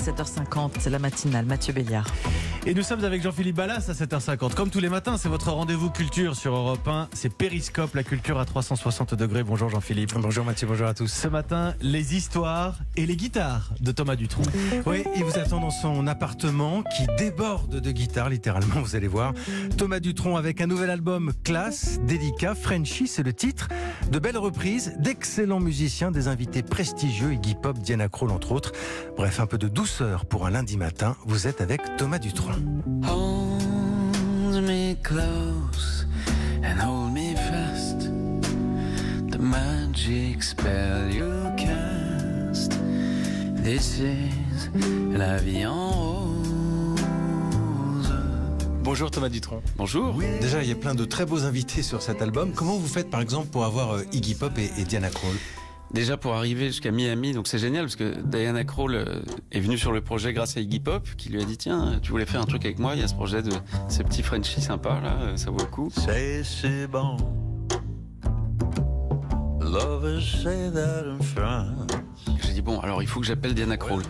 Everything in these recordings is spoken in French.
7h50, c'est la matinale. Mathieu Béliard. Et nous sommes avec Jean-Philippe Ballas à 7h50. Comme tous les matins, c'est votre rendez-vous culture sur Europe 1. C'est Périscope, la culture à 360 degrés. Bonjour Jean-Philippe. Bonjour Mathieu, bonjour à tous. Ce matin, les histoires et les guitares de Thomas Dutronc. Oui, il vous attend dans son appartement qui déborde de guitares, littéralement, vous allez voir. Thomas Dutronc avec un nouvel album classe, délicat, Frenchy, c'est le titre. De belles reprises, d'excellents musiciens, des invités prestigieux, Iggy Pop, Diana Krall entre autres. Bref, un peu de douceur pour un lundi matin. Vous êtes avec Thomas Dutronc. Hold me close and hold me fast. The magic spell you cast. This is la vie en rose. Bonjour Thomas Dutronc. Bonjour. Déjà, il y a plein de très beaux invités sur cet album. Comment vous faites par exemple pour avoir euh, Iggy Pop et, et Diana Krall? Déjà pour arriver jusqu'à Miami, donc c'est génial parce que Diana Krall euh, est venue sur le projet grâce à Iggy Pop qui lui a dit tiens tu voulais faire un truc avec moi, il y a ce projet de ces petits Frenchies sympas là, euh, ça vaut le coup. C'est bon. Lovers say that. Il faut que j'appelle Diana Krall.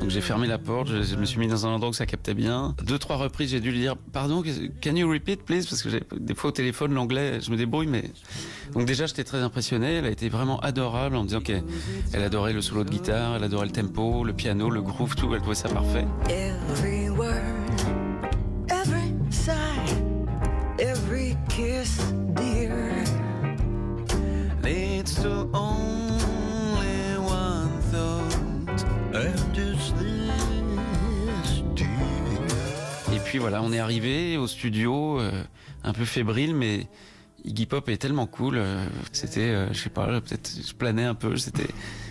Donc j'ai fermé la porte, je, me suis mis dans un endroit où ça captait bien. Deux trois reprises j'ai dû lui dire pardon, can you repeat please? Parce que des fois au téléphone l'anglais je me débrouille mais donc déjà j'étais très impressionné. Elle a été vraiment adorable en me disant qu'elle elle adorait le solo de guitare, elle adorait le tempo, le piano, le groove, tout. Elle trouvait ça parfait. Puis voilà, on est arrivé au studio, euh, un peu fébrile, mais Iggy Pop est tellement cool. euh, c'était, euh, je sais pas, peut-être je planais un peu. C'était,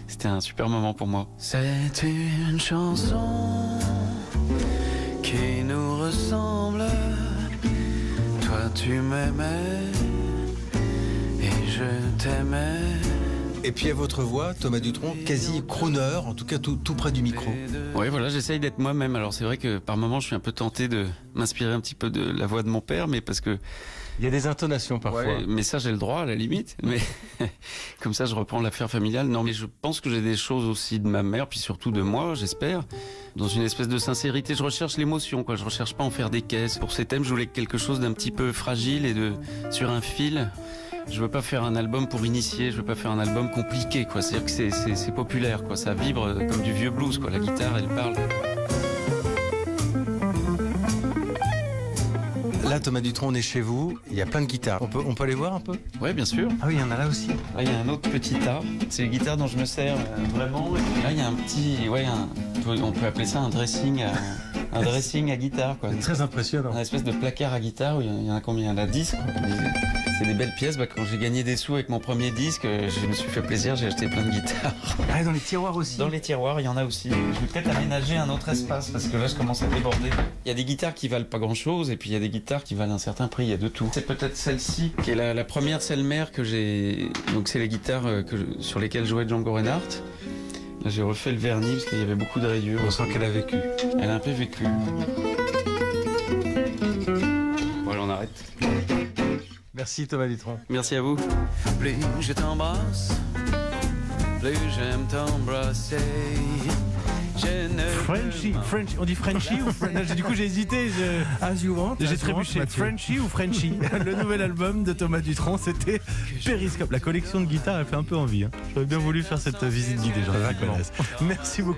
c'était un super moment pour moi. C'est une chanson qui nous ressemble. Toi, tu m'aimais et je t'aimais. Et puis à votre voix, Thomas Dutronc, quasi crooner, en tout cas tout, tout près du micro. Oui, voilà, j'essaye d'être moi-même. Alors c'est vrai que par moments, je suis un peu tenté de m'inspirer un petit peu de la voix de mon père, mais parce que Il y a des intonations parfois. Ouais, mais ça j'ai le droit à la limite. Mais comme ça, je reprends l'affaire familiale. Non, mais je pense que j'ai des choses aussi de ma mère, puis surtout de moi, j'espère, dans une espèce de sincérité. Je recherche l'émotion, quoi. Je recherche pas à en faire des caisses. Pour ces thèmes, je voulais quelque chose d'un petit peu fragile et de sur un fil. Je veux pas faire un album pour initier. Je veux pas faire un album compliqué, quoi. C'est-à-dire que c'est, c'est, c'est populaire, quoi. Ça vibre comme du vieux blues, quoi. La guitare, elle parle. Là, Thomas Dutronc, on est chez vous. Il y a plein de guitares. On peut, on peut aller voir un peu? Ouais, bien sûr. Ah oui, il y en a là aussi. Là, il y a un autre petit tas. C'est les guitares dont je me sers euh, vraiment. Et là, il y a un petit, ouais, un- on peut- appeler ça un dressing, à, un dressing à guitare, quoi. Très impressionnant. Un espèce de placard à guitare où il y en- il y en a combien? Il y en a 10, quoi. C'est des belles pièces. Bah, quand j'ai gagné des sous avec mon premier disque, euh, je me suis fait plaisir, j'ai acheté plein de guitares. Ah, et dans les tiroirs aussi. Dans les tiroirs, il y en a aussi. Je vais peut-être aménager un autre espace parce que là, je commence à déborder. Il y a des guitares qui valent pas grand-chose et puis il y a des guitares qui valent un certain prix. Il y a de tout. C'est peut-être celle-ci qui est la, la première Selmer que j'ai. Donc c'est les guitares euh, que je- sur lesquelles jouait Django Reinhardt. Là, j'ai refait le vernis parce qu'il y avait beaucoup de rayures. On sent qu'elle a vécu. Elle a un peu vécu. Merci Thomas Dutronc. Merci à vous. Plus je t'embrasse, plus j'aime t'embrasser. Frenchy, French, on dit Frenchy ou French? Du coup, j'ai hésité. je- As you want. J'ai trébuché. Frenchy ou Frenchy? Le nouvel album de Thomas Dutronc, c'était Périscope. La collection de guitares, elle fait un peu envie. hein. J'aurais bien voulu faire cette visite guidée, j'en ai Merci beaucoup.